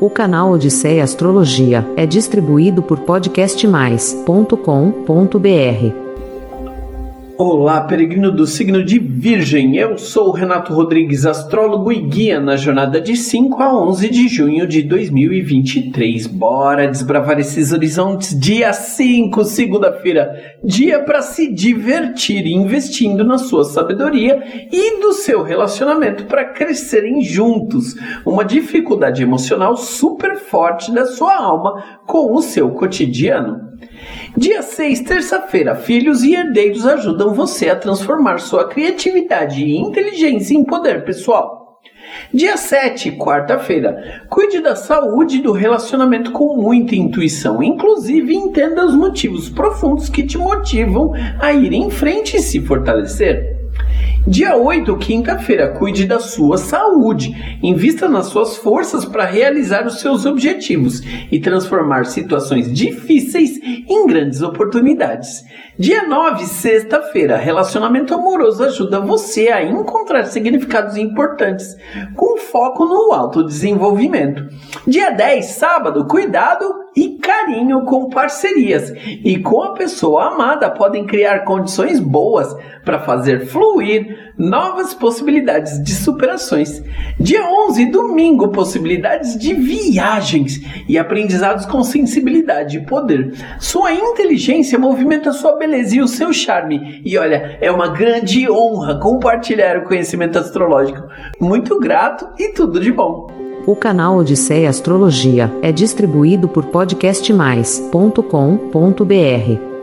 O canal Odisseia Astrologia é distribuído por podcastmais.com.br. Olá, peregrino do signo de Virgem. Eu sou Renato Rodrigues, astrólogo e guia na jornada de 5 a 11 de junho de 2023. Bora desbravar esses horizontes. Dia 5, segunda-feira, dia para se divertir investindo na sua sabedoria e do seu relacionamento para crescerem juntos. Uma dificuldade emocional super forte da sua alma com o seu cotidiano. Dia 6, terça-feira, filhos e herdeiros ajudam você a transformar sua criatividade e inteligência em poder pessoal. Dia 7, quarta-feira, cuide da saúde e do relacionamento com muita intuição, inclusive entenda os motivos profundos que te motivam a ir em frente e se fortalecer. Dia 8, quinta-feira, cuide da sua saúde. Invista nas suas forças para realizar os seus objetivos e transformar situações difíceis em grandes oportunidades. Dia 9, sexta-feira, relacionamento amoroso ajuda você a encontrar significados importantes, com foco no autodesenvolvimento. Dia 10, sábado, cuidado e carinho com parcerias e com a pessoa amada podem criar condições boas para fazer fluir novas possibilidades de superações. Dia 11, domingo, possibilidades de viagens e aprendizados com sensibilidade e poder. Sua inteligência movimenta sua beleza e o seu charme. E olha, é uma grande honra compartilhar o conhecimento astrológico. Muito grato e tudo de bom. O canal Odisseia Astrologia é distribuído por podcastmais.com.br.